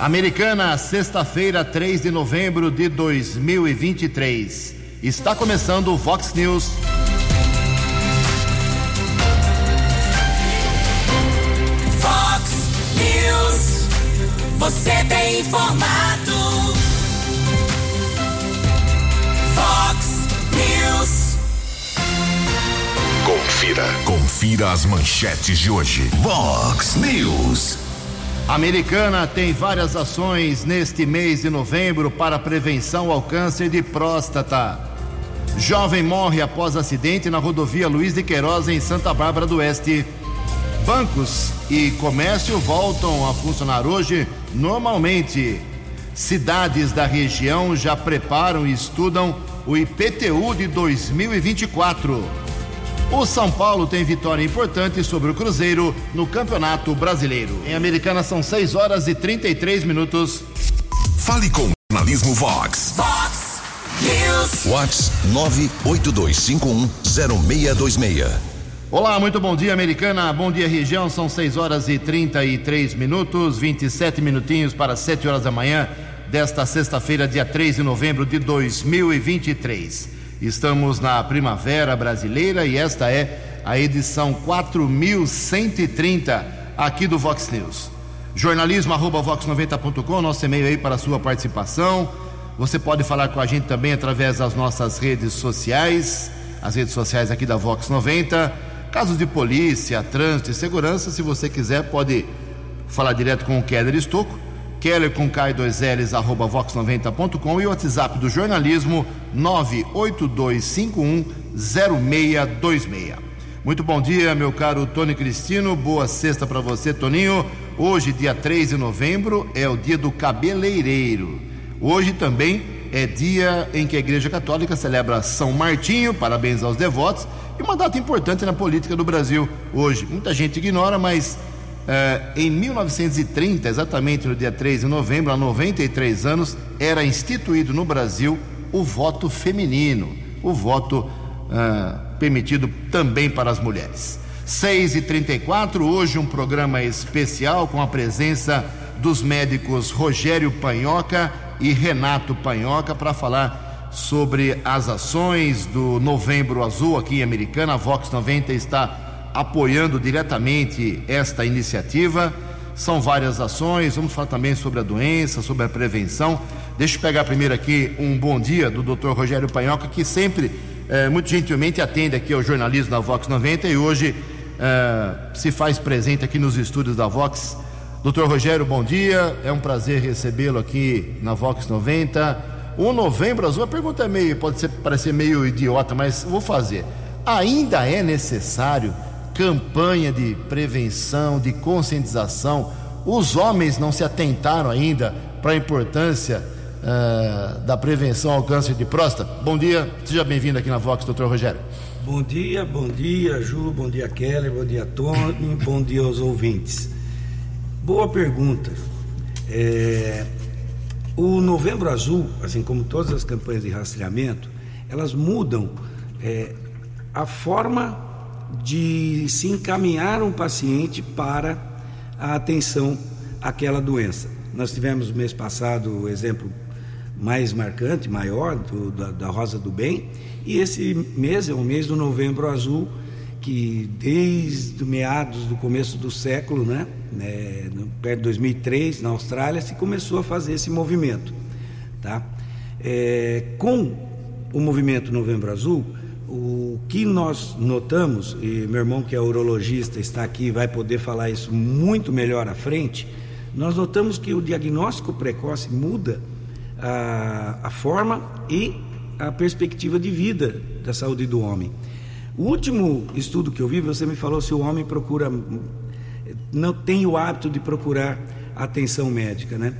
Americana, sexta-feira, 3 de novembro de 2023. Está começando o Vox News. Vox News. Você tem informado. Vox News. Confira. Confira as manchetes de hoje. Vox News. Americana tem várias ações neste mês de novembro para prevenção ao câncer de próstata. Jovem morre após acidente na rodovia Luiz de Queiroz, em Santa Bárbara do Oeste. Bancos e comércio voltam a funcionar hoje normalmente. Cidades da região já preparam e estudam o IPTU de 2024. O São Paulo tem vitória importante sobre o Cruzeiro no Campeonato Brasileiro. Em Americana são 6 horas e 33 minutos. Fale com o Jornalismo Vox. Vox News. Vox 982510626. Olá, muito bom dia, Americana. Bom dia, região. São 6 horas e 33 minutos, 27 minutinhos para 7 horas da manhã desta sexta-feira, dia 3 de novembro de 2023. Estamos na Primavera Brasileira e esta é a edição 4130 aqui do Vox News. Jornalismo arroba vox90.com, nosso e-mail aí para a sua participação. Você pode falar com a gente também através das nossas redes sociais, as redes sociais aqui da Vox 90. Casos de polícia, trânsito e segurança, se você quiser, pode falar direto com o Keller Estocco, Keller com K2Ls, arroba vox90.com e o WhatsApp do jornalismo 982510626. Muito bom dia, meu caro Tony Cristino. Boa sexta para você, Toninho. Hoje, dia 3 de novembro, é o dia do cabeleireiro. Hoje também é dia em que a Igreja Católica celebra São Martinho, parabéns aos devotos, e uma data importante na política do Brasil hoje. Muita gente ignora, mas eh, em 1930, exatamente no dia 3 de novembro, há 93 anos, era instituído no Brasil o voto feminino, o voto ah, permitido também para as mulheres. 6 e 34 hoje um programa especial com a presença dos médicos Rogério Panhoca e Renato Panhoca para falar sobre as ações do Novembro Azul aqui em Americana. A Vox 90 está apoiando diretamente esta iniciativa. São várias ações, vamos falar também sobre a doença, sobre a prevenção. Deixa eu pegar primeiro aqui um bom dia do Dr. Rogério Panhoca, que sempre, eh, muito gentilmente, atende aqui ao jornalismo da Vox 90 e hoje eh, se faz presente aqui nos estúdios da Vox. Doutor Rogério, bom dia. É um prazer recebê-lo aqui na Vox 90. O Novembro Azul, a pergunta é meio, pode ser, parecer meio idiota, mas vou fazer. Ainda é necessário campanha de prevenção, de conscientização? Os homens não se atentaram ainda para a importância uh, da prevenção ao câncer de próstata? Bom dia, seja bem-vindo aqui na Vox, doutor Rogério. Bom dia, bom dia, Ju, bom dia, Kelly, bom dia, Tony, bom dia aos ouvintes. Boa pergunta. É, o Novembro Azul, assim como todas as campanhas de rastreamento, elas mudam é, a forma de se encaminhar um paciente para a atenção àquela doença. Nós tivemos mês passado o exemplo mais marcante, maior, do, da, da Rosa do Bem, e esse mês é o mês do Novembro Azul, que desde meados do começo do século, né, né, perto de 2003, na Austrália, se começou a fazer esse movimento. Tá? É, com o movimento Novembro Azul, o que nós notamos, e meu irmão que é urologista está aqui e vai poder falar isso muito melhor à frente, nós notamos que o diagnóstico precoce muda a, a forma e a perspectiva de vida da saúde do homem. O último estudo que eu vi, você me falou se o homem procura, não tem o hábito de procurar atenção médica, né?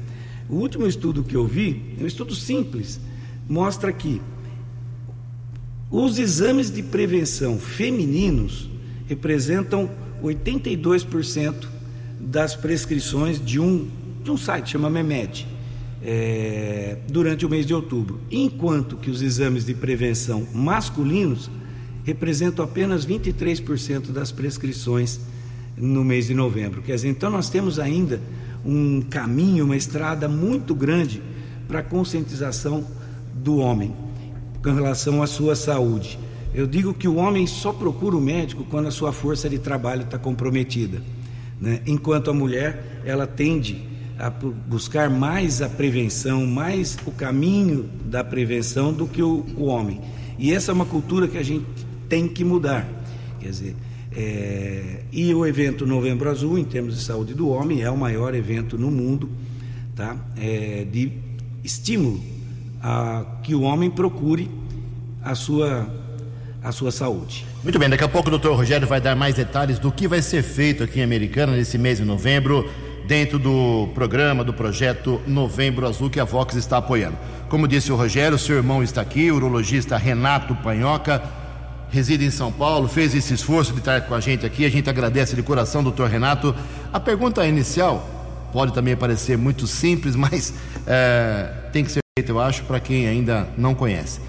O último estudo que eu vi, é um estudo simples, mostra que os exames de prevenção femininos representam 82% das prescrições de um, de um site, chama Memed, é, durante o mês de outubro, enquanto que os exames de prevenção masculinos representam apenas 23% das prescrições no mês de novembro. Quer dizer, então nós temos ainda um caminho, uma estrada muito grande para a conscientização do homem com relação à sua saúde. Eu digo que o homem só procura o médico quando a sua força de trabalho está comprometida, né? enquanto a mulher ela tende a buscar mais a prevenção, mais o caminho da prevenção do que o, o homem. E essa é uma cultura que a gente tem que mudar. Quer dizer, é, e o evento Novembro Azul, em termos de saúde do homem, é o maior evento no mundo tá? É, de estímulo a que o homem procure a sua, a sua saúde. Muito bem, daqui a pouco o doutor Rogério vai dar mais detalhes do que vai ser feito aqui em Americana nesse mês de novembro, dentro do programa, do projeto Novembro Azul, que a Vox está apoiando. Como disse o Rogério, seu irmão está aqui, o urologista Renato Panhoca, reside em São Paulo, fez esse esforço de estar com a gente aqui, a gente agradece de coração, doutor Renato. A pergunta inicial pode também parecer muito simples, mas é, tem que ser eu acho, para quem ainda não conhece.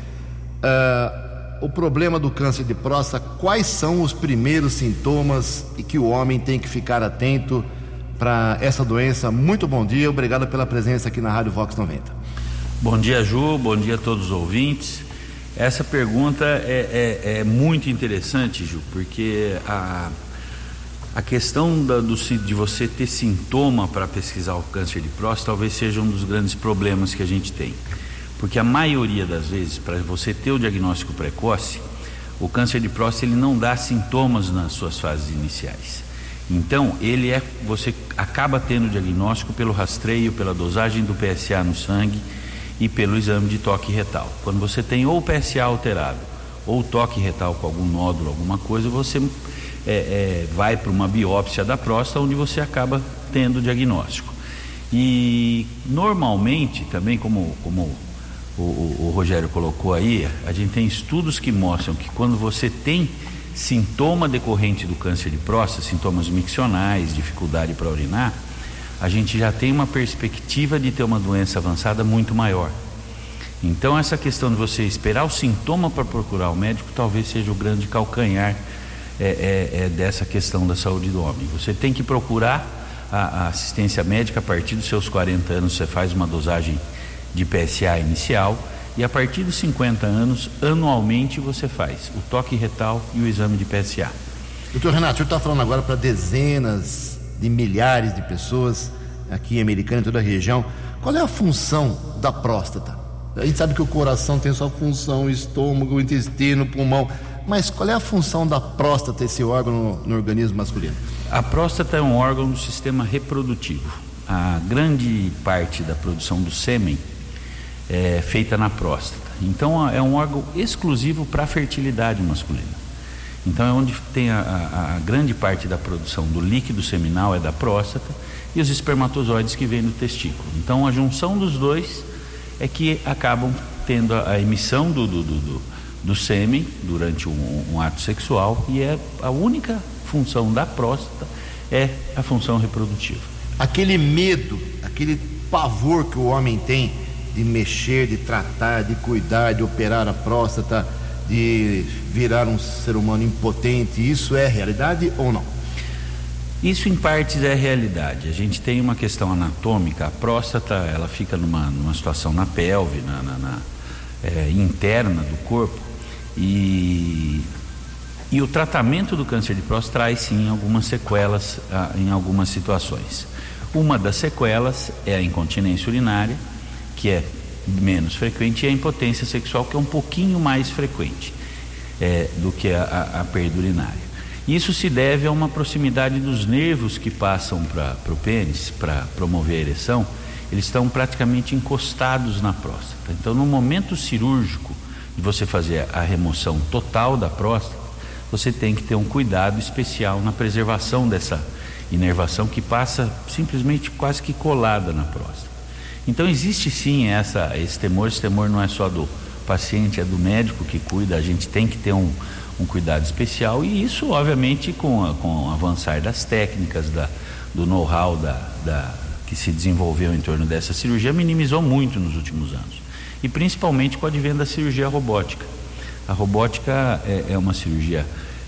É, o problema do câncer de próstata, quais são os primeiros sintomas e que o homem tem que ficar atento para essa doença? Muito bom dia, obrigado pela presença aqui na Rádio Vox 90. Bom dia, Ju, bom dia a todos os ouvintes. Essa pergunta é, é, é muito interessante, Ju, porque a, a questão da, do, de você ter sintoma para pesquisar o câncer de próstata talvez seja um dos grandes problemas que a gente tem. Porque a maioria das vezes, para você ter o diagnóstico precoce, o câncer de próstata ele não dá sintomas nas suas fases iniciais. Então, ele é você acaba tendo o diagnóstico pelo rastreio, pela dosagem do PSA no sangue e pelo exame de toque retal. Quando você tem ou o PSA alterado ou toque retal com algum nódulo, alguma coisa, você é, é, vai para uma biópsia da próstata, onde você acaba tendo o diagnóstico. E normalmente, também como, como o, o, o Rogério colocou aí, a gente tem estudos que mostram que quando você tem sintoma decorrente do câncer de próstata, sintomas miccionais, dificuldade para urinar, a gente já tem uma perspectiva de ter uma doença avançada muito maior. Então, essa questão de você esperar o sintoma para procurar o médico talvez seja o grande calcanhar é, é, é dessa questão da saúde do homem. Você tem que procurar a, a, assistência médica a partir dos seus 40 anos, você faz uma dosagem de PSA inicial e a partir dos 50 anos, anualmente você faz o toque retal e o exame de PSA. Doutor Renato, o senhor está falando agora para dezenas de milhares de pessoas aqui em Americana e toda a região. Qual é a função da próstata? A gente sabe que o coração tem sua função, o estômago, o intestino, o pulmão. Mas qual é a função da próstata, esse órgão no, no organismo masculino? A próstata é um órgão do sistema reprodutivo. A grande parte da produção do sêmen é feita na próstata. Então é um órgão exclusivo para a fertilidade masculina. Então é onde tem a, a, a, grande parte da produção do líquido seminal é da próstata e os espermatozoides que vêm do testículo. Então a junção dos dois é que acabam tendo a, a emissão do, do, do, do sêmen durante um, um, ato sexual e é a única função da próstata é a função reprodutiva. Aquele medo, aquele pavor que o homem tem de mexer, de tratar, de cuidar, de operar a próstata, de virar um ser humano impotente, isso é realidade ou não? Isso em partes é realidade. A gente tem uma questão anatômica, a próstata ela fica numa, numa situação na pelve, na, na, na é, interna do corpo e, e o tratamento do câncer de próstata traz sim algumas sequelas ah, em algumas situações. Uma das sequelas é a incontinência urinária, que é menos frequente, e a impotência sexual, que é um pouquinho mais frequente é, do que a, a, a perda urinária. Isso se deve a uma proximidade dos nervos que passam para o pênis, para promover a ereção, eles estão praticamente encostados na próstata. Então, no momento cirúrgico de você fazer a remoção total da próstata, você tem que ter um cuidado especial na preservação dessa inervação que passa simplesmente quase que colada na próstata. Então existe sim essa, esse temor, esse temor não é só do paciente, é do médico que cuida, a gente tem que ter um, um cuidado especial e isso obviamente com, a, com o avançar das técnicas, da, do know-how da, da, que se desenvolveu em torno dessa cirurgia minimizou muito nos últimos anos e principalmente com o advento da cirurgia robótica. A robótica é, é uma cirurgia,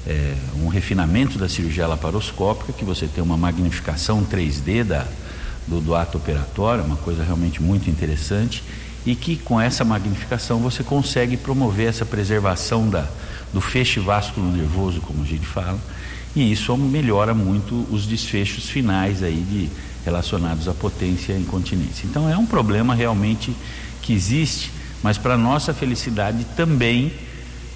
é, um refinamento da cirurgia laparoscópica, que você tem uma magnificação 3D da, do, do ato operatório, uma coisa realmente muito interessante, e que com essa magnificação você consegue promover essa preservação da, do feixe vasculo nervoso, como a gente fala, e isso melhora muito os desfechos finais aí de relacionados à potência e incontinência. Então é um problema realmente que existe, mas para nossa felicidade também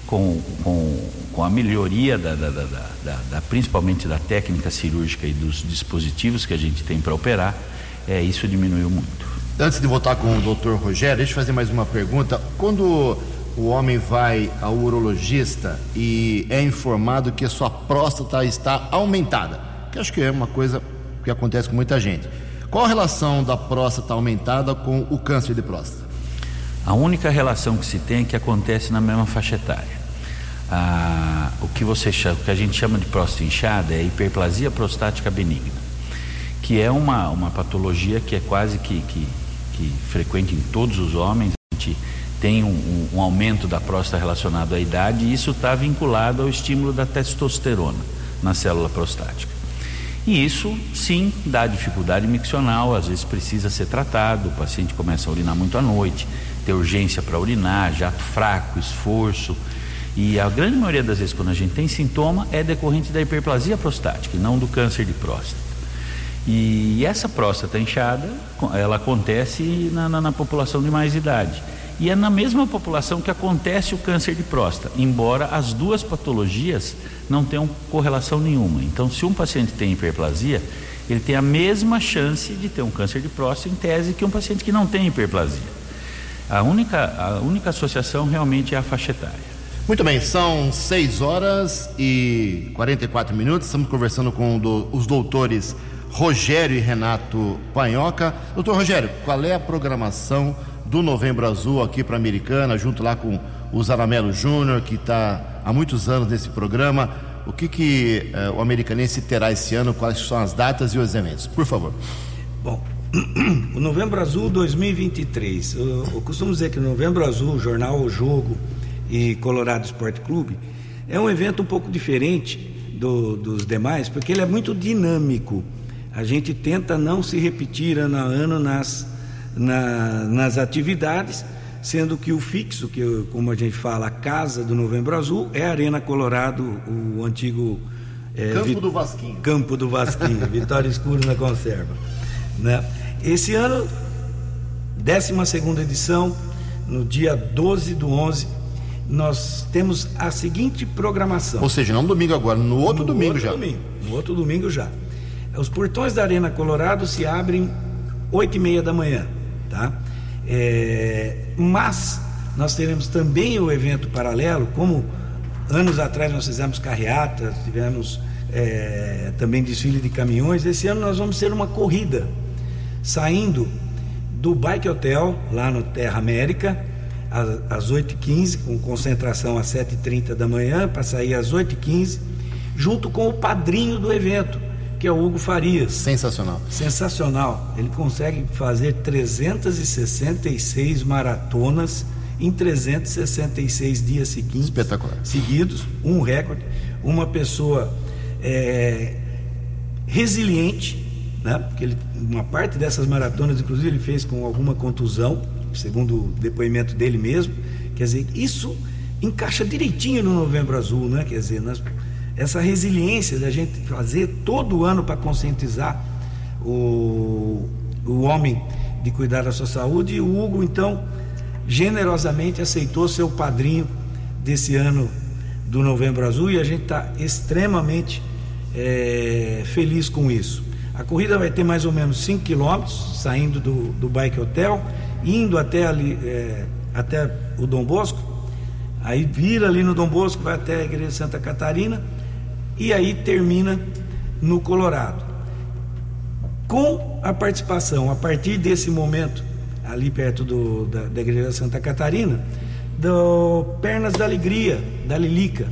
com, com, com a melhoria da, da, da, da, principalmente da técnica cirúrgica e dos dispositivos que a gente tem para operar, é, isso diminuiu muito. Antes de voltar com o doutor Rogério, deixa eu fazer mais uma pergunta. Quando o homem vai ao urologista e é informado que a sua próstata está aumentada, que acho que é uma coisa que acontece com muita gente. Qual a relação da próstata aumentada com o câncer de próstata? A única relação que se tem é que acontece na mesma faixa etária. Ah, o que você chama, o que a gente chama de próstata inchada é hiperplasia prostática benigna, que é uma, uma patologia que é quase que, que, que frequente em todos os homens. A gente tem um, um, um aumento da próstata relacionado à idade e isso está vinculado ao estímulo da testosterona na célula prostática. E isso sim dá dificuldade miccional, às vezes precisa ser tratado, o paciente começa a urinar muito à noite, ter urgência para urinar, jato fraco, esforço. E a grande maioria das vezes, quando a gente tem sintoma, é decorrente da hiperplasia prostática e não do câncer de próstata. E essa próstata inchada, ela acontece na, na, na população de mais idade. E é na mesma população que acontece o câncer de próstata, embora as duas patologias não tenham correlação nenhuma. Então, se um paciente tem hiperplasia, ele tem a mesma chance de ter um câncer de próstata em tese que um paciente que não tem hiperplasia. A única, a única associação realmente é a faixa etária. Muito bem, são 6 horas e 44 minutos. Estamos conversando com do, os doutores Rogério e Renato Panhoca. Doutor Rogério, qual é a programação do Novembro Azul aqui para a Americana, junto lá com o Zaramelo Júnior, que está há muitos anos nesse programa? O que, que uh, o americanense terá esse ano? Quais são as datas e os eventos? Por favor. Bom, o Novembro Azul 2023. Eu, eu costumo dizer que o Novembro Azul, Jornal O Jogo e Colorado Esporte Clube, é um evento um pouco diferente do, dos demais, porque ele é muito dinâmico. A gente tenta não se repetir ano a ano nas, na, nas atividades, sendo que o fixo, que como a gente fala, a casa do Novembro Azul, é a Arena Colorado, o antigo. É, Campo do Vasquinho. Campo do Vasquinho, Vitória Escuro na Conserva. Né? Esse ano, 12 edição, no dia 12 do 11, nós temos a seguinte programação. Ou seja, não domingo agora, no outro no domingo outro já. Domingo, no outro domingo já. Os portões da Arena Colorado se abrem 8 e meia da manhã, tá? É, mas nós teremos também o evento paralelo, como anos atrás nós fizemos carreata, tivemos é, também desfile de caminhões. Esse ano nós vamos ter uma corrida saindo do Bike Hotel, lá no Terra América, às 8h15, com concentração às 7h30 da manhã, para sair às 8h15, junto com o padrinho do evento, que é o Hugo Farias. Sensacional. Sensacional. Ele consegue fazer 366 maratonas em 366 dias seguintes. Espetacular. Seguidos, um recorde. Uma pessoa é, resiliente, né? Porque ele, uma parte dessas maratonas, inclusive, ele fez com alguma contusão, segundo o depoimento dele mesmo. Quer dizer, isso encaixa direitinho no Novembro Azul, né? Quer dizer, nós, essa resiliência da gente fazer todo ano para conscientizar o, o homem de cuidar da sua saúde. E o Hugo, então, generosamente aceitou ser o padrinho desse ano do Novembro Azul e a gente está extremamente é, feliz com isso. A corrida vai ter mais ou menos 5 quilômetros, saindo do, do Bike Hotel, indo até, ali, é, até o Dom Bosco, aí vira ali no Dom Bosco, vai até a Igreja Santa Catarina e aí termina no Colorado. Com a participação, a partir desse momento, ali perto do, da, da Igreja Santa Catarina, do Pernas da Alegria, da Lilica.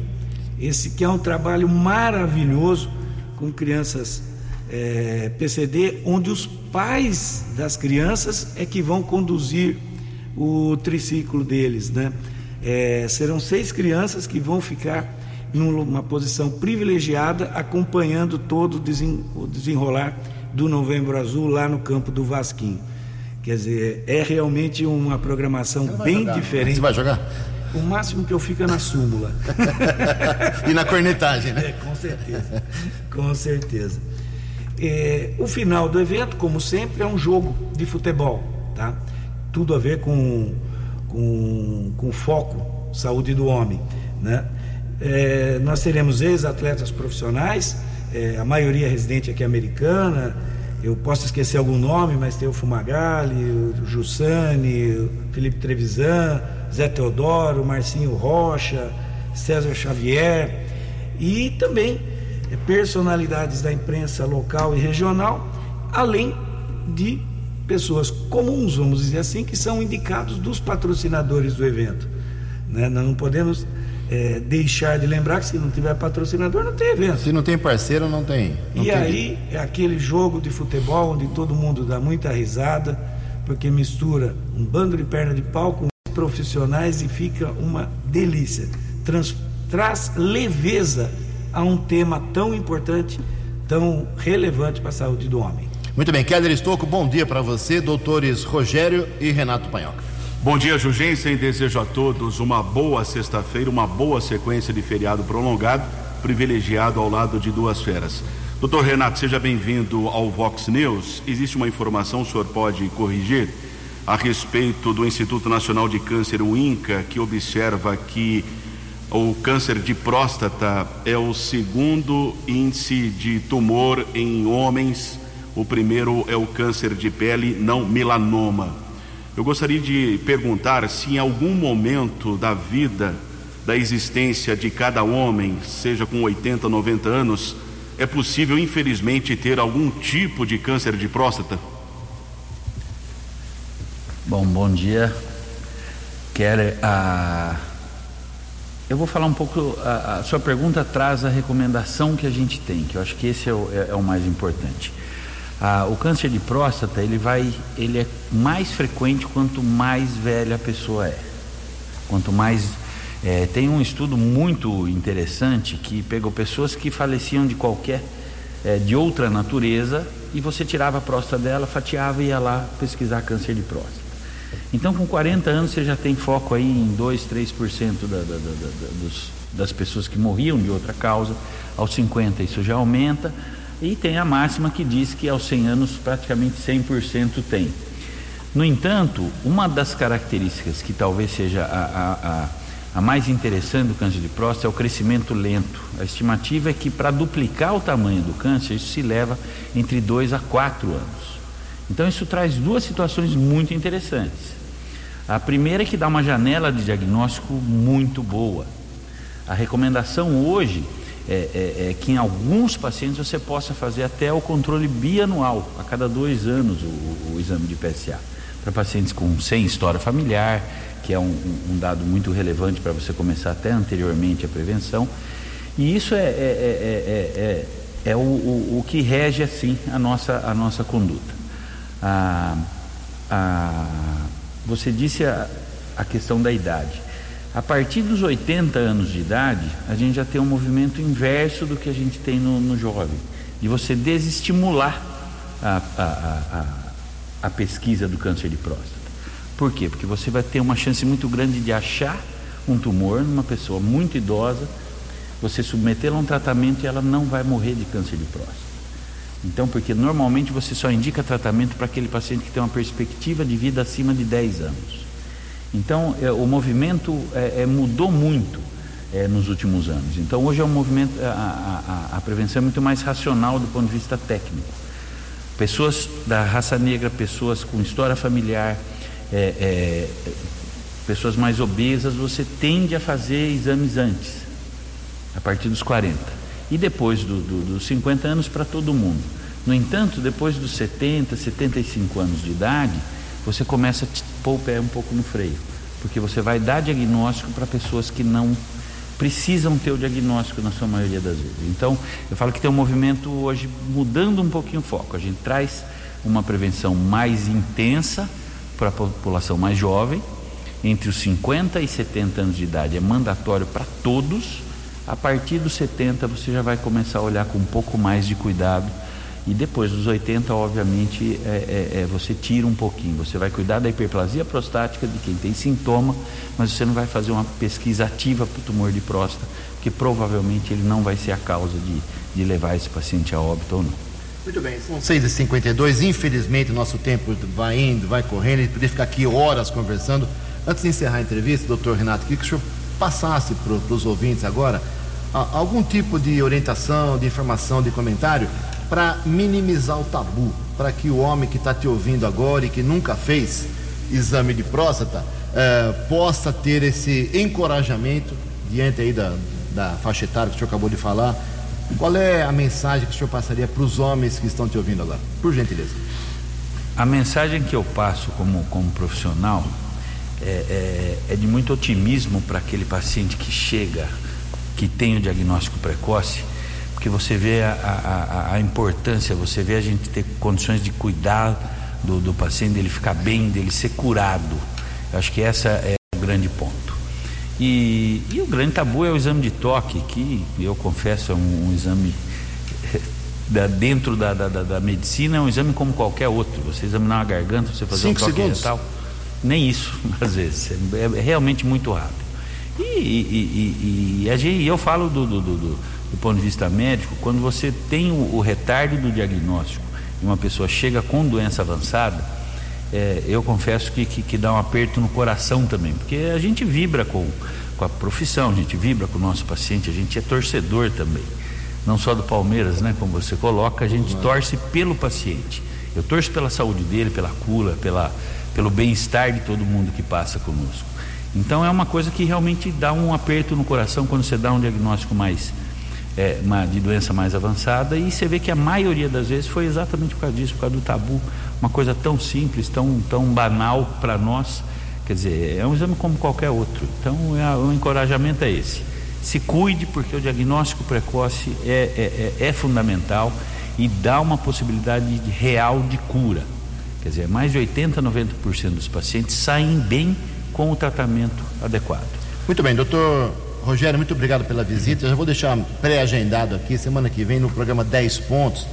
Esse que é um trabalho maravilhoso com crianças é, PCD, onde os pais das crianças é que vão conduzir o triciclo deles, né? É, serão seis crianças que vão ficar numa posição privilegiada, acompanhando todo o desenrolar do Novembro Azul lá no campo do Vasquinho. Quer dizer, é realmente uma programação bem jogar. diferente. Você vai jogar? O máximo que eu fico é na súmula. E na cornetagem, né? É, com certeza. Com certeza. É, o final do evento, como sempre, é um jogo de futebol, tá? Tudo a ver com, com, com foco, saúde do homem, né? É, nós teremos ex-atletas profissionais, é, a maioria residente aqui americana. Eu posso esquecer algum nome, mas tem o Fumagalli, o Jussani, o Felipe Trevisan, Zé Teodoro, Marcinho Rocha, César Xavier e também personalidades da imprensa local e regional, além de pessoas comuns, vamos dizer assim, que são indicados dos patrocinadores do evento. né? Nós não podemos eh, deixar de lembrar que se não tiver patrocinador, não tem evento. Se não tem parceiro, não tem. não E tem aí é aquele jogo de futebol onde todo mundo dá muita risada, porque mistura um bando de perna de pau com profissionais e fica uma delícia. Trans- traz leveza a um tema tão importante, tão relevante para a saúde do homem. Muito bem, Keller Estocco, bom dia para você, doutores Rogério e Renato Panhoca. Bom dia, Jugensen. Desejo a todos uma boa sexta-feira, uma boa sequência de feriado prolongado, privilegiado ao lado de duas feras. Doutor Renato, seja bem-vindo ao Vox News. Existe uma informação, o senhor pode corrigir, a respeito do Instituto Nacional de Câncer, o INCA, que observa que o câncer de próstata é o segundo índice de tumor em homens. O primeiro é o câncer de pele, não melanoma. Eu gostaria de perguntar se em algum momento da vida, da existência de cada homem, seja com 80, 90 anos, é possível, infelizmente, ter algum tipo de câncer de próstata? Bom, bom dia. Keller, a... eu vou falar um pouco. A, a sua pergunta traz a recomendação que a gente tem, que eu acho que esse é o, é- é o mais importante. Ah, o câncer de próstata ele vai, ele é mais frequente quanto mais velha a pessoa é. Quanto mais é, tem um estudo muito interessante que pegou pessoas que faleciam de qualquer é, de outra natureza e você tirava a próstata dela, fatiava e ia lá pesquisar câncer de próstata. Então, com 40 anos, você já tem foco aí em 2, 3% da, da, da, da, dos, das pessoas que morriam de outra causa. Aos 50, isso já aumenta. E tem a máxima que diz que aos 100 anos, praticamente 100% tem. No entanto, uma das características que talvez seja a, a, a, a mais interessante do câncer de próstata é o crescimento lento. A estimativa é que para duplicar o tamanho do câncer, isso se leva entre 2 a 4 anos. Então, isso traz duas situações muito interessantes. A primeira é que dá uma janela de diagnóstico muito boa. A recomendação hoje é, é- é que em alguns pacientes você possa fazer até o controle bianual, a cada dois anos, o, o exame de PSA. Para pacientes com sem história familiar, que é um, um- um dado muito relevante para você começar até anteriormente a prevenção. E isso é, é- é- é- é- é o, o- o que rege assim a nossa, a nossa conduta. Ah, ah, você disse a, a questão da idade. A partir dos 80 anos de idade, a gente já tem um movimento inverso do que a gente tem no, no jovem, de você desestimular a, a, a, a, a pesquisa do câncer de próstata. Por quê? Porque você vai ter uma chance muito grande de achar um tumor numa pessoa muito idosa, você submetê-la a um tratamento e ela não vai morrer de câncer de próstata. Então, porque normalmente você só indica tratamento para aquele paciente que tem uma perspectiva de vida acima de 10 anos. Então, é, o movimento é, é, mudou muito é, nos últimos anos. Então, hoje é um movimento, a, a- a- prevenção é muito mais racional do ponto de vista técnico. Pessoas da raça negra, pessoas com história familiar, é, é, pessoas mais obesas, você tende a fazer exames antes, a partir dos 40. E depois do- do- dos 50 anos para todo mundo. No entanto, depois dos 70, 75 anos de idade, você começa a pôr o pé um pouco no freio. Porque você vai dar diagnóstico para pessoas que não precisam ter o diagnóstico na sua maioria das vezes. Então, eu falo que tem um movimento hoje mudando um pouquinho o foco. A gente traz uma prevenção mais intensa para a população mais jovem, entre os 50 e 70 anos de idade é mandatório para todos. A partir dos 70 você já vai começar a olhar com um pouco mais de cuidado E depois dos 80, obviamente, é, é, é, você tira um pouquinho. Você vai cuidar da hiperplasia prostática de quem tem sintoma, mas você não vai fazer uma pesquisa ativa para o tumor de próstata, que provavelmente ele não vai ser a causa de, de levar esse paciente a óbito ou não. Muito bem, são 6h52. Infelizmente, nosso tempo vai indo, vai correndo. A gente poderia ficar aqui horas conversando. Antes de encerrar a entrevista, doutor Renato, queria que o senhor passasse para os ouvintes agora algum tipo de orientação, de informação, de comentário para minimizar o tabu, para que o homem que está te ouvindo agora e que nunca fez exame de próstata eh, possa ter esse encorajamento diante aí da, da faixa etária que o senhor acabou de falar qual é a mensagem que o senhor passaria para os homens que estão te ouvindo agora? Por gentileza. A mensagem que eu passo como, como profissional é, é, é de muito otimismo para aquele paciente que chega, que tem o diagnóstico precoce, porque você vê a, a, a importância, você vê a gente ter condições de cuidar do, do paciente, dele ficar bem, dele ser curado. Eu acho que essa é o grande ponto. E, e, o grande tabu é o exame de toque, que eu confesso é um, um exame da, dentro da, da, da, medicina, é um exame como qualquer outro. Você examinar uma garganta, você fazer Cinco um toque segundos. retal, nem isso, às vezes. É, é realmente muito rápido. E, e, e, e eu falo do, do, do, do, ponto de vista médico, quando você tem o, o retardo do diagnóstico e uma pessoa chega com doença avançada, é, eu confesso que, que, que, dá um aperto no coração também, porque a gente vibra com, com a profissão, a gente vibra com o nosso paciente, a gente é torcedor também. Não só do Palmeiras, né? Como você coloca, a gente torce pelo paciente. Eu torço pela saúde dele, pela cura, pela, pelo bem-estar de todo mundo que passa conosco. Então é uma coisa que realmente dá um aperto no coração quando você dá um diagnóstico mais é, uma, de doença mais avançada e você vê que a maioria das vezes foi exatamente por causa disso, por causa do tabu uma coisa tão simples, tão, tão banal para nós. Quer dizer, é um exame como qualquer outro. Então, é, o encorajamento é esse. Se cuide, porque o diagnóstico precoce é, é, é, é fundamental e dá uma possibilidade de, real de cura. Quer dizer, mais de 80, 90% dos pacientes saem bem com o tratamento adequado. Muito bem, doutor Rogério, muito obrigado pela visita. Eu já vou deixar pré-agendado aqui, semana que vem, no programa 10 Pontos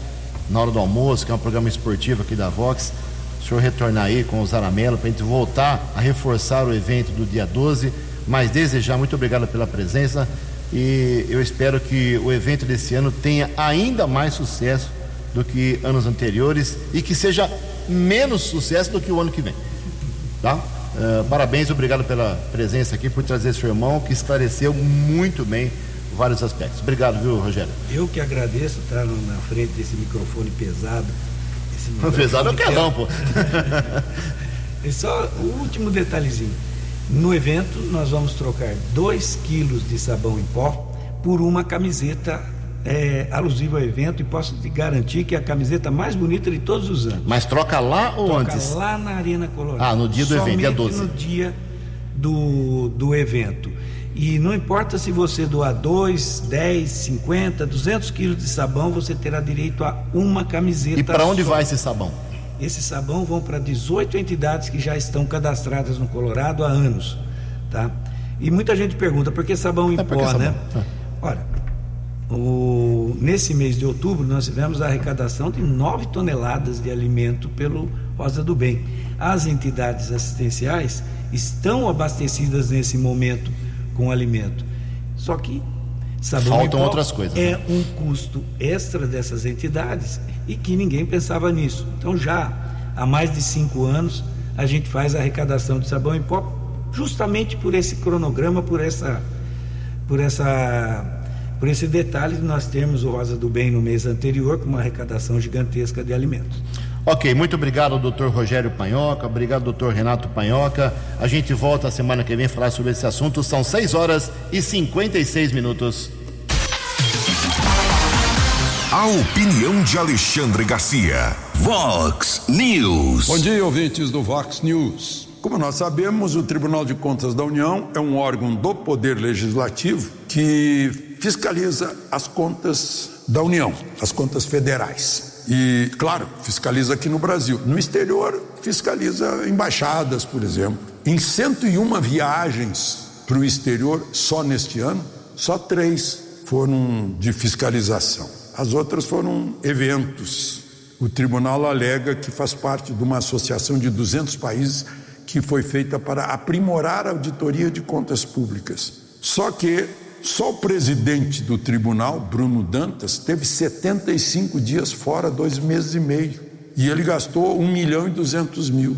na hora do almoço, que é um programa esportivo aqui da Vox. O senhor retornar aí com o Zaramelo para a gente voltar a reforçar o evento do dia 12. Mas desejar muito obrigado pela presença e eu espero que o evento desse ano tenha ainda mais sucesso do que anos anteriores e que seja menos sucesso do que o ano que vem. Tá? Uh, parabéns, obrigado pela presença aqui, por trazer seu irmão, que esclareceu muito bem vários aspectos. Obrigado, viu, Rogério? Eu que agradeço estar na frente desse microfone pesado. Esse microfone pesado é o quedão, pô. e só o último detalhezinho. No evento, nós vamos trocar 2 quilos de sabão em pó por uma camiseta é, alusiva ao evento e posso te garantir que é a camiseta mais bonita de todos os anos. Mas troca lá ou troca antes? lá na Arena Colorado. Ah, no dia do evento, dia 12. no dia do, do evento. E não importa se você doar 2, 10, 50, 200 quilos de sabão, você terá direito a uma camiseta. E para onde vai esse sabão? Esse sabão vão para 18 entidades que já estão cadastradas no Colorado há anos, tá? E muita gente pergunta por que sabão em é pó, sabão? né? É. Olha, o, nesse mês de outubro nós tivemos a arrecadação de 9 toneladas de alimento pelo Rosa do Bem. As entidades assistenciais estão abastecidas nesse momento com alimento. Só que sabão faltam outras coisas. É né? um custo extra dessas entidades e que ninguém pensava nisso. Então já há mais de cinco anos a gente faz a arrecadação de sabão em pó justamente por esse cronograma, por essa, por essa por esse detalhe de nós termos o Rosa do Bem no mês anterior com uma arrecadação gigantesca de alimentos. Ok, muito obrigado, doutor Rogério Panhoca, obrigado, doutor Renato Panhoca. A gente volta a semana que vem falar sobre esse assunto. São 6 horas e 56 minutos. A opinião de Alexandre Garcia. Vox News. Bom dia, ouvintes do Vox News. Como nós sabemos, o Tribunal de Contas da União é um órgão do Poder Legislativo que fiscaliza as contas da União, as contas federais. E, claro, fiscaliza aqui no Brasil. No exterior, fiscaliza embaixadas, por exemplo. Em 101 viagens para o exterior só neste ano, só três foram de fiscalização. As outras foram eventos O tribunal alega que faz parte de uma associação de 200 países que foi feita para aprimorar a auditoria de contas públicas. Só que só o presidente do tribunal, Bruno Dantas, teve 75 dias fora, dois meses e meio. E ele gastou 1 milhão e 200 mil.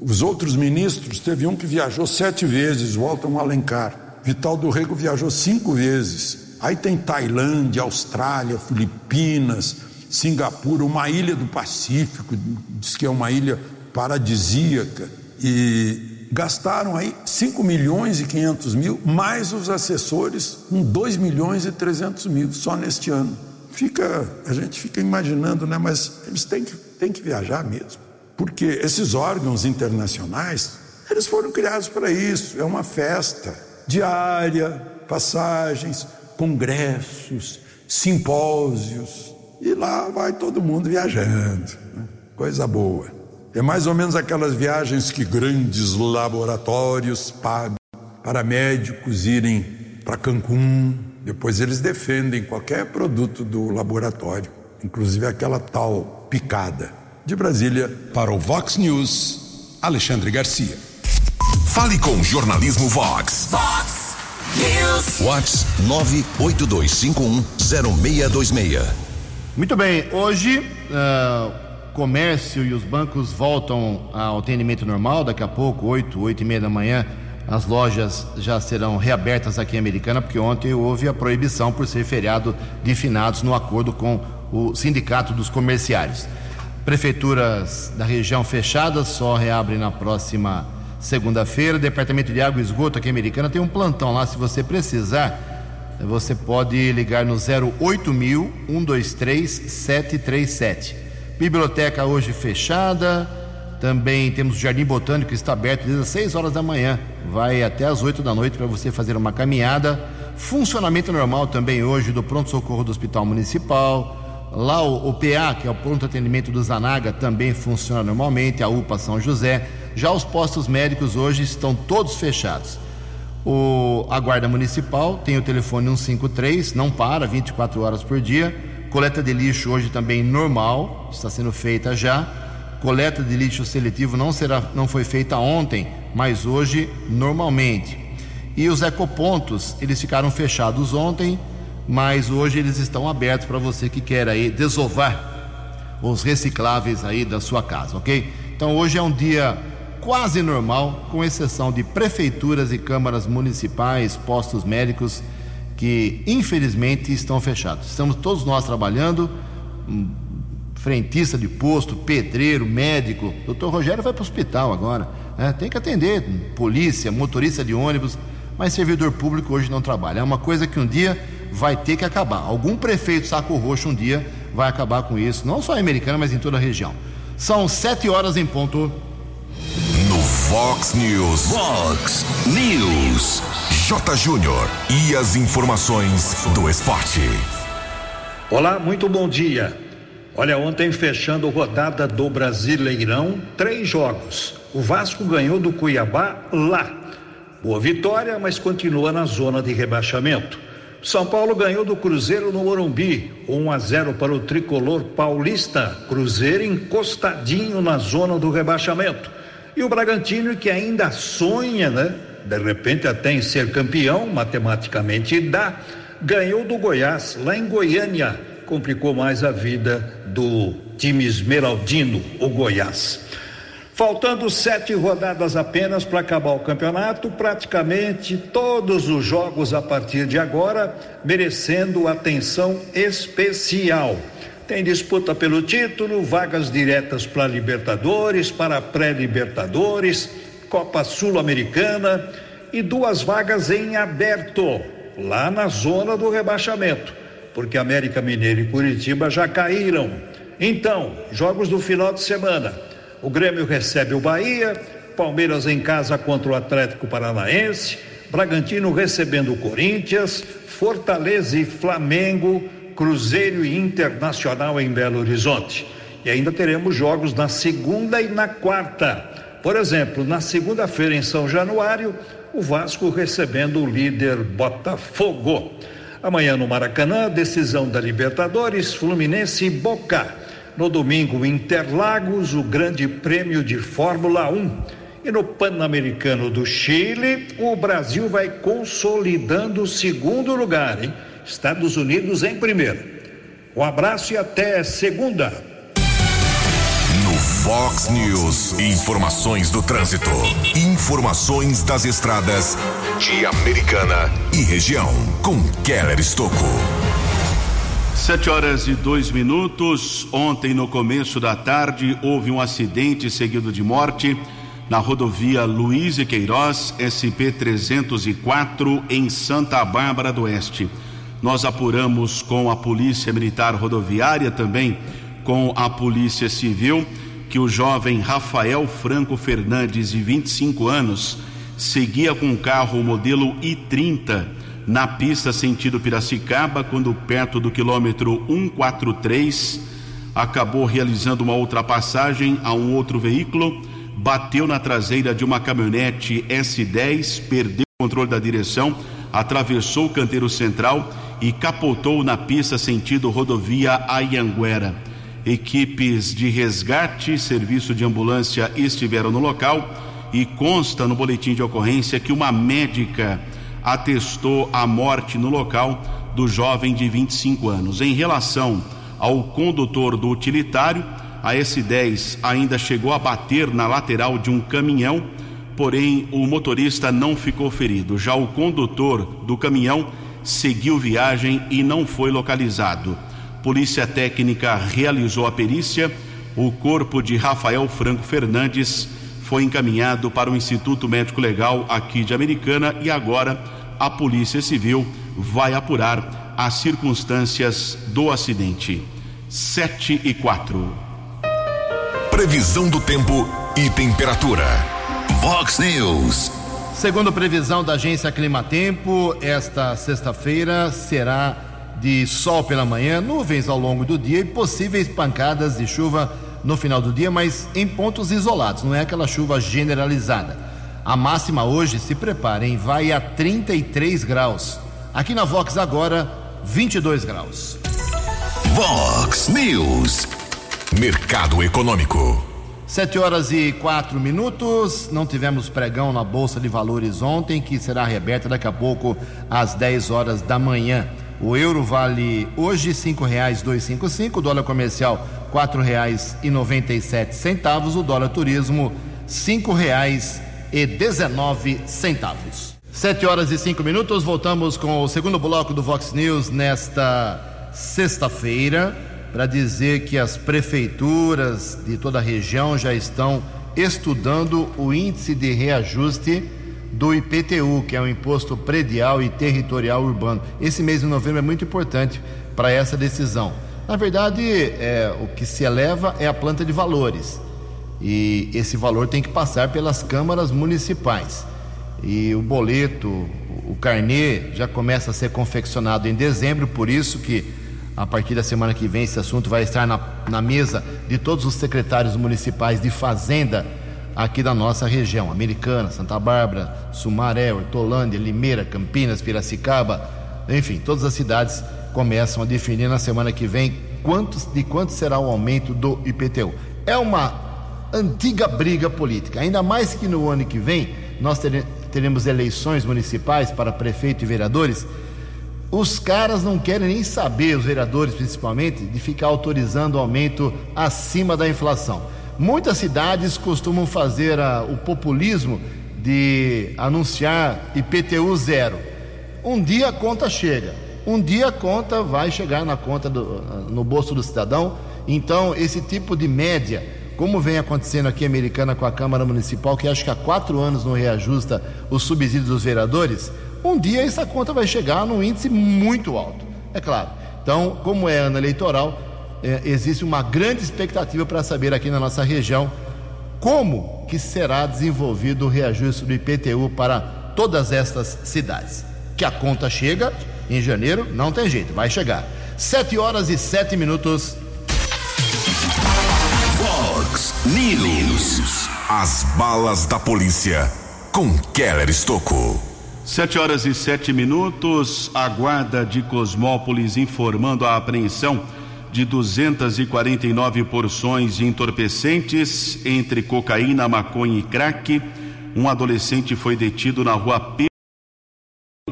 Os outros ministros, teve um que viajou sete vezes, Walter Alencar. Vital do Rego viajou cinco vezes. Aí tem Tailândia, Austrália, Filipinas, Singapura, uma ilha do Pacífico, diz que é uma ilha paradisíaca. E gastaram aí 5 milhões e 500 mil, mais os assessores, com 2 milhões e 300 mil, só neste ano. Fica, a gente fica imaginando, né? Mas eles têm que, têm que viajar mesmo. Porque esses órgãos internacionais, eles foram criados para isso, é uma festa diária, passagens, congressos, simpósios, e lá vai todo mundo viajando. Né? Coisa boa. É mais ou menos aquelas viagens que grandes laboratórios pagam para médicos irem para Cancún. Depois eles defendem qualquer produto do laboratório, inclusive aquela tal picada. De Brasília, Para o Vox News, Alexandre Garcia. Fale com o Jornalismo Vox. Fox News. Vox 982510626. Muito bem, hoje o comércio e os bancos voltam ao atendimento normal. Daqui a pouco, 8, 8 e meia da manhã, as lojas já serão reabertas aqui em Americana, porque ontem houve a proibição por ser feriado de finados no acordo com o Sindicato dos Comerciários. Prefeituras da região fechadas só reabrem na próxima segunda-feira. Departamento de Água e Esgoto aqui em Americana tem um plantão lá, se você precisar. Você pode ligar no 08000 123 737. Biblioteca hoje fechada. Também temos o Jardim Botânico que está aberto desde as 6 horas da manhã. Vai até as 8 da noite para você fazer uma caminhada. Funcionamento normal também hoje do pronto-socorro do Hospital Municipal. Lá o, o PA, que é o pronto atendimento do Zanaga, também funciona normalmente. A UPA São José. Já os postos médicos hoje estão todos fechados. O, a Guarda Municipal tem o telefone 153, não para, 24 horas por dia. Coleta de lixo hoje também normal, está sendo feita já. Coleta de lixo seletivo não, será, não foi feita ontem, mas hoje normalmente. E os ecopontos, eles ficaram fechados ontem, mas hoje eles estão abertos para você que quer aí desovar os recicláveis aí da sua casa, ok? Então hoje é um dia quase normal, com exceção de prefeituras e câmaras municipais, postos médicos que infelizmente estão fechados. Estamos todos nós trabalhando, um frentista de posto, pedreiro, médico. Doutor Rogério vai para o hospital agora. né? Tem que atender polícia, motorista de ônibus, mas servidor público hoje não trabalha. É uma coisa que um dia vai ter que acabar. Algum prefeito saco roxo um dia vai acabar com isso, não só em Americana, mas em toda a região. São sete horas em ponto. No Vox News. Vox News. J. Júnior. E as informações do esporte. Olá, muito bom dia. Olha, ontem fechando rodada do Brasileirão, três jogos. O Vasco ganhou do Cuiabá lá. Boa vitória, mas continua na zona de rebaixamento. São Paulo ganhou do Cruzeiro no Morumbi, 1 a 0 para o tricolor paulista. Cruzeiro encostadinho na zona do rebaixamento. E o Bragantino, que ainda sonha, né? De repente até em ser campeão, matematicamente dá, ganhou do Goiás, lá em Goiânia. Complicou mais a vida do time esmeraldino, o Goiás. Faltando sete rodadas apenas para acabar o campeonato, praticamente todos os jogos a partir de agora merecendo atenção especial. Tem disputa pelo título, vagas diretas para Libertadores, para pré-Libertadores, Copa Sul-Americana e duas vagas em aberto, lá na zona do rebaixamento, porque América Mineiro e Curitiba já caíram. Então, jogos do final de semana. O Grêmio recebe o Bahia, Palmeiras em casa contra o Atlético Paranaense, Bragantino recebendo o Corinthians, Fortaleza e Flamengo, Cruzeiro e Internacional em Belo Horizonte. E ainda teremos jogos na segunda e na quarta. Por exemplo, na segunda-feira em São Januário, o Vasco recebendo o líder Botafogo. Amanhã no Maracanã, decisão da Libertadores, Fluminense e Boca. No domingo, Interlagos, o Grande Prêmio de Fórmula 1. E no Pan-Americano do Chile, o Brasil vai consolidando o segundo lugar, hein? Estados Unidos em primeiro. Um abraço e até segunda. Fox News, informações do trânsito, informações das estradas de Americana e região, com Keller Estocco. Sete horas e dois minutos. Ontem, no começo da tarde, houve um acidente seguido de morte na rodovia Luiz e Queiroz, SP 304, em Santa Bárbara do Oeste. Nós apuramos com a Polícia Militar Rodoviária, também com a Polícia Civil, que o jovem Rafael Franco Fernandes, de 25 anos, seguia com o carro modelo I30 na pista sentido Piracicaba, quando perto do quilômetro 143 acabou realizando uma ultrapassagem a um outro veículo, bateu na traseira de uma caminhonete S10, perdeu o controle da direção, atravessou o canteiro central e capotou na pista sentido rodovia Ayanguera. Equipes de resgate, serviço de ambulância estiveram no local e consta no boletim de ocorrência que uma médica atestou a morte no local do jovem de 25 anos. Em relação ao condutor do utilitário, a S10 ainda chegou a bater na lateral de um caminhão, porém o motorista não ficou ferido. Já o condutor do caminhão seguiu viagem e não foi localizado. Polícia Técnica realizou a perícia. O corpo de Rafael Franco Fernandes foi encaminhado para o Instituto Médico Legal aqui de Americana e agora a Polícia Civil vai apurar as circunstâncias do acidente. 7 e 4. Previsão do tempo e temperatura. Vox News. Segundo previsão da agência Climatempo, esta sexta-feira será de sol pela manhã, nuvens ao longo do dia e possíveis pancadas de chuva no final do dia, mas em pontos isolados, não é aquela chuva generalizada. A máxima hoje, se preparem, vai a 33 graus. Aqui na Vox agora, 22 graus. Vox News. Mercado Econômico. 7 horas e 4 minutos. Não tivemos pregão na Bolsa de Valores ontem, que será reaberta daqui a pouco às 10 horas da manhã. O euro vale hoje cinco cinco, o dólar comercial sete centavos, o dólar turismo dezenove centavos. Sete horas e cinco minutos, voltamos com o segundo bloco do Vox News nesta sexta-feira para dizer que as prefeituras de toda a região já estão estudando o índice de reajuste do IPTU, que é o Imposto Predial e Territorial Urbano. Esse mês de novembro é muito importante para essa decisão. Na verdade, é, o que se eleva é a planta de valores. E esse valor tem que passar pelas câmaras municipais. E o boleto, o carnê já começa a ser confeccionado em dezembro, por isso que a partir da semana que vem esse assunto vai estar na, na mesa de todos os secretários municipais de fazenda aqui da nossa região, Americana, Santa Bárbara, Sumaré, Hortolândia, Limeira, Campinas, Piracicaba, enfim, todas as cidades começam a definir na semana que vem quantos, de quanto será o aumento do IPTU. É uma antiga briga política, ainda mais que no ano que vem nós teremos eleições municipais para prefeito e vereadores. Os caras não querem nem saber, os vereadores principalmente, de ficar autorizando aumento acima da inflação. Muitas cidades costumam fazer a, o populismo de anunciar IPTU zero. Um dia a conta chega, um dia a conta vai chegar na conta do, no bolso do cidadão. Então, esse tipo de média, como vem acontecendo aqui em Americana com a Câmara Municipal, que acho que há quatro anos não reajusta o subsídio dos vereadores, um dia essa conta vai chegar num índice muito alto. É claro. Então, como é ano eleitoral, é, existe uma grande expectativa para saber aqui na nossa região como que será desenvolvido o reajuste do IPTU para todas estas cidades. Que a conta chega em janeiro, não tem jeito, vai chegar. Sete horas e sete minutos. Fox News. As balas da polícia com Keller Estocco. Sete horas e sete minutos. A guarda de Cosmópolis informando a apreensão de 249 porções de entorpecentes entre cocaína, maconha e crack. Um adolescente foi detido na rua Pedro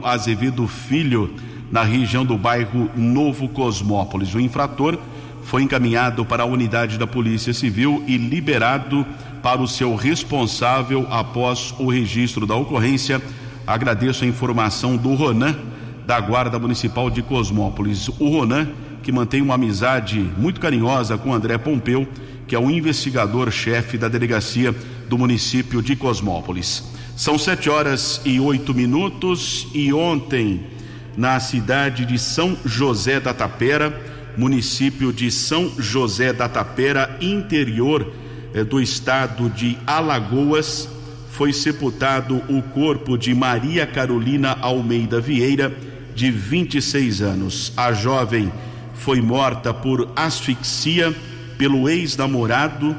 Azevedo Filho, na região do bairro Novo Cosmópolis. O infrator foi encaminhado para a unidade da Polícia Civil e liberado para o seu responsável após o registro da ocorrência. Agradeço a informação do Ronan, da Guarda Municipal de Cosmópolis. O Ronan, que mantém uma amizade muito carinhosa com André Pompeu, que é o investigador-chefe da delegacia do município de Cosmópolis. São sete horas e oito minutos e ontem, na cidade de São José da Tapera, município de São José da Tapera, interior eh, do estado de Alagoas, foi sepultado o corpo de Maria Carolina Almeida Vieira, de 26 anos. A jovem foi morta por asfixia pelo ex-namorado.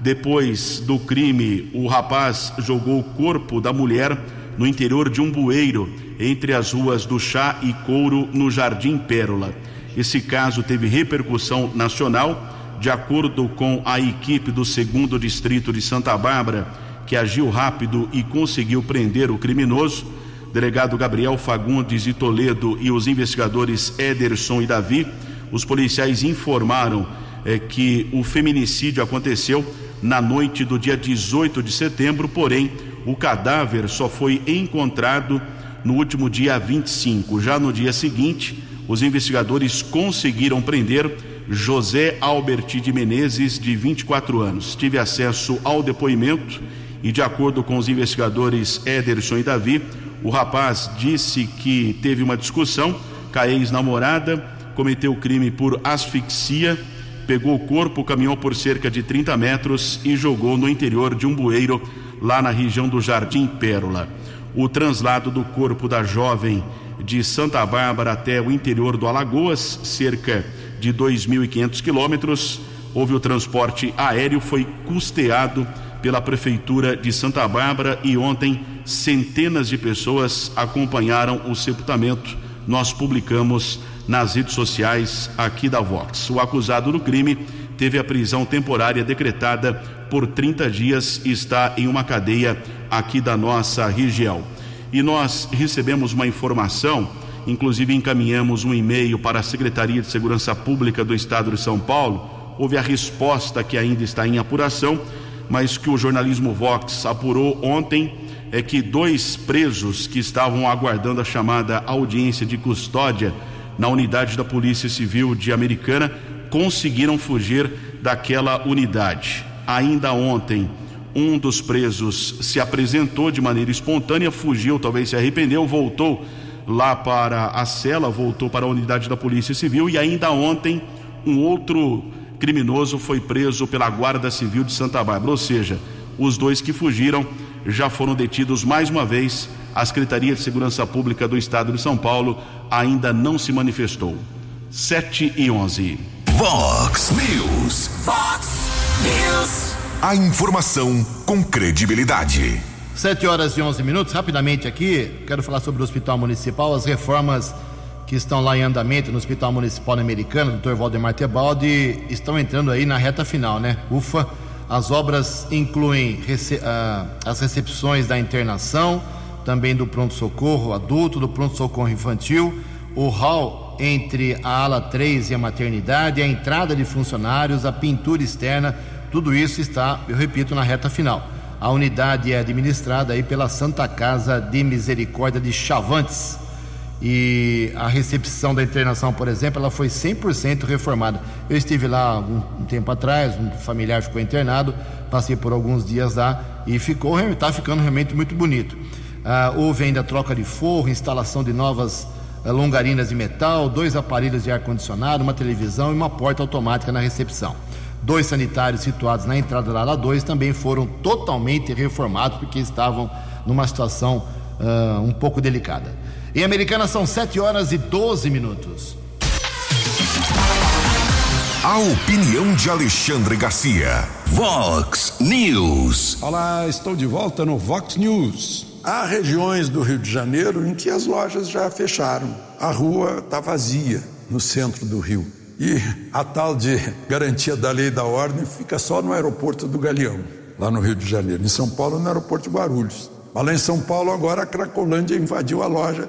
Depois do crime, o rapaz jogou o corpo da mulher no interior de um bueiro entre as ruas do Chá e Couro, no Jardim Pérola. Esse caso teve repercussão nacional, de acordo com a equipe do segundo distrito de Santa Bárbara, que agiu rápido e conseguiu prender o criminoso. Delegado Gabriel Fagundes e Toledo e os investigadores Ederson e Davi, os policiais informaram eh, que o feminicídio aconteceu na noite do dia 18 de setembro, porém o cadáver só foi encontrado no último dia 25. Já no dia seguinte, os investigadores conseguiram prender José Alberti de Menezes, de 24 anos. Tive acesso ao depoimento e, de acordo com os investigadores Ederson e Davi, o rapaz disse que teve uma discussão com a ex-namorada, cometeu o crime por asfixia, pegou o corpo, caminhou por cerca de 30 metros e jogou no interior de um bueiro lá na região do Jardim Pérola. O translado do corpo da jovem de Santa Bárbara até o interior do Alagoas, cerca de 2.500 quilômetros. Houve o transporte aéreo, foi custeado pela Prefeitura de Santa Bárbara e ontem centenas de pessoas acompanharam o sepultamento. Nós publicamos nas redes sociais aqui da Vox. O acusado do crime teve a prisão temporária decretada por 30 dias e está em uma cadeia aqui da nossa região. E nós recebemos uma informação, inclusive encaminhamos um e-mail para a Secretaria de Segurança Pública do Estado de São Paulo. Houve a resposta que ainda está em apuração, mas que o jornalismo Vox apurou ontem é que dois presos que estavam aguardando a chamada audiência de custódia na unidade da Polícia Civil de Americana conseguiram fugir daquela unidade. Ainda ontem, um dos presos se apresentou de maneira espontânea, fugiu, talvez se arrependeu, voltou lá para a cela, voltou para a unidade da Polícia Civil e ainda ontem um outro criminoso foi preso pela Guarda Civil de Santa Bárbara, ou seja, os dois que fugiram já foram detidos mais uma vez. A Secretaria de Segurança Pública do Estado de São Paulo ainda não se manifestou. 7 e 11. Vox News. Vox News. A informação com credibilidade. 7 horas e 11 minutos. Rapidamente aqui, quero falar sobre o Hospital Municipal, as reformas que estão lá em andamento no Hospital Municipal Americano, Dr. Valdemar Tebaldi, estão entrando aí na reta final, né? Ufa, as obras incluem rece uh, as recepções da internação, também do pronto-socorro adulto, do pronto-socorro infantil, o hall entre a ala 3 e a maternidade, a entrada de funcionários, a pintura externa, tudo isso está, eu repito, na reta final. A unidade é administrada aí pela Santa Casa de Misericórdia de Chavantes. E a recepção da internação, por exemplo, ela foi 100% reformada. Eu estive lá um, um tempo atrás, um familiar ficou internado, passei por alguns dias lá e ficou, está ficando realmente muito bonito. Ah, houve ainda troca de forro, instalação de novas ah, longarinas de metal, dois aparelhos de ar-condicionado, uma televisão e uma porta automática na recepção. Dois sanitários situados na entrada da ala 2 também foram totalmente reformados porque estavam numa situação ah, um pouco delicada. Em Americana são 7 horas e 12 minutos. A opinião de Alexandre Garcia. Vox News. Olá, estou de volta no Vox News. Há regiões do Rio de Janeiro em que as lojas já fecharam. A rua está vazia no centro do Rio. E a tal de garantia da lei e da ordem fica só no aeroporto do Galeão, lá no Rio de Janeiro. Em São Paulo, no aeroporto de Guarulhos. Mas lá em São Paulo, agora a Cracolândia invadiu a loja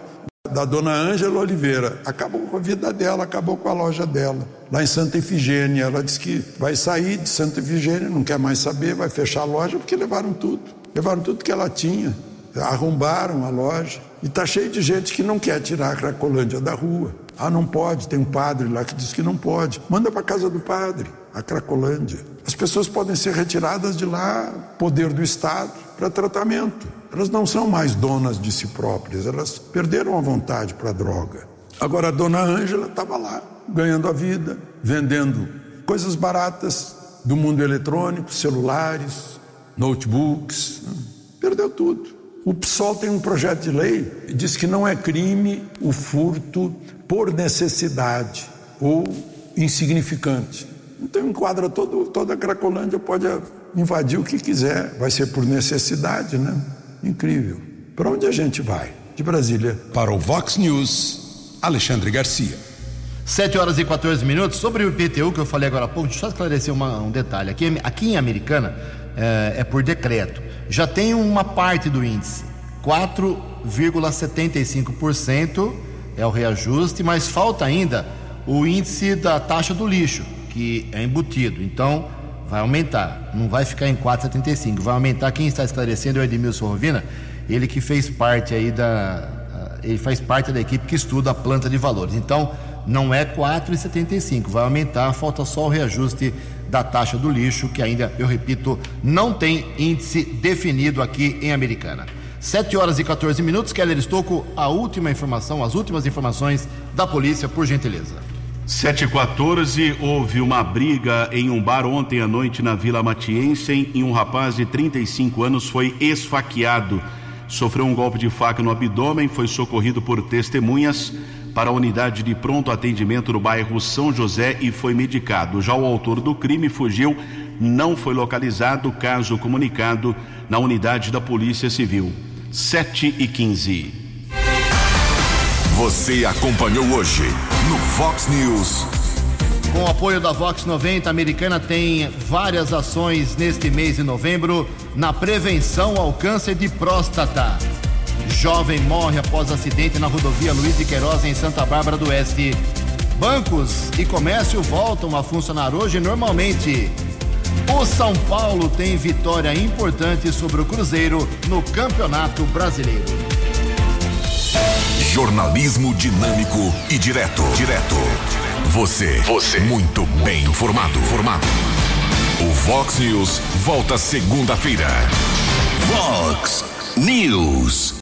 da dona Ângela Oliveira. Acabou com a vida dela, acabou com a loja dela. Lá em Santa Efigênia, ela disse que vai sair de Santa Efigênia, não quer mais saber, vai fechar a loja porque levaram tudo. Levaram tudo que ela tinha, arrombaram a loja. E está cheio de gente que não quer tirar a Cracolândia da rua. Ah, não pode, tem um padre lá que diz que não pode. Manda para casa do padre, a Cracolândia. As pessoas podem ser retiradas de lá, poder do Estado, para tratamento. Elas não são mais donas de si próprias, elas perderam a vontade para a droga. Agora a dona Ângela estava lá, ganhando a vida, vendendo coisas baratas do mundo eletrônico, celulares, notebooks. Né? Perdeu tudo. O PSOL tem um projeto de lei que diz que não é crime o furto por necessidade ou insignificante. Então enquadra todo, toda a Cracolândia, pode invadir o que quiser, vai ser por necessidade, né? Incrível. Para onde a gente vai? De Brasília. Para o Vox News, Alexandre Garcia. 7 horas e 14 minutos. Sobre o IPTU que eu falei agora há pouco, deixa eu só esclarecer uma, um detalhe. Aqui, aqui em Americana é, é por decreto. Já tem uma parte do índice, 4,75% é o reajuste, mas falta ainda o índice da taxa do lixo, que é embutido. Então, vai aumentar. Não vai ficar em 4,75. Vai aumentar. Quem está esclarecendo é o Edmilson Rovina, ele que fez parte aí da. Ele faz parte da equipe que estuda a planta de valores. Então, não é 4,75, vai aumentar, falta só o reajuste da taxa do lixo, que ainda, eu repito, não tem índice definido aqui em Americana. 7 horas e 14 minutos, Keller Estocco, a última informação, as últimas informações da polícia, por gentileza. 714 houve uma briga em um bar ontem à noite na Vila Matiense e um rapaz de 35 anos foi esfaqueado. Sofreu um golpe de faca no abdômen, foi socorrido por testemunhas para a unidade de pronto atendimento no bairro São José e foi medicado. Já o autor do crime fugiu, não foi localizado, caso comunicado na unidade da Polícia Civil. 7 e 15. Você acompanhou hoje no Fox News. Com o apoio da Vox 90, a americana tem várias ações neste mês de novembro na prevenção ao câncer de próstata. Jovem morre após acidente na rodovia Luiz de Queiroz, em Santa Bárbara do Oeste. Bancos e comércio voltam a funcionar hoje normalmente. O São Paulo tem vitória importante sobre o Cruzeiro no Campeonato Brasileiro. Jornalismo dinâmico e direto. Direto. Você. Você. Muito bem informado. Formado. O Vox News volta segunda-feira. Vox News.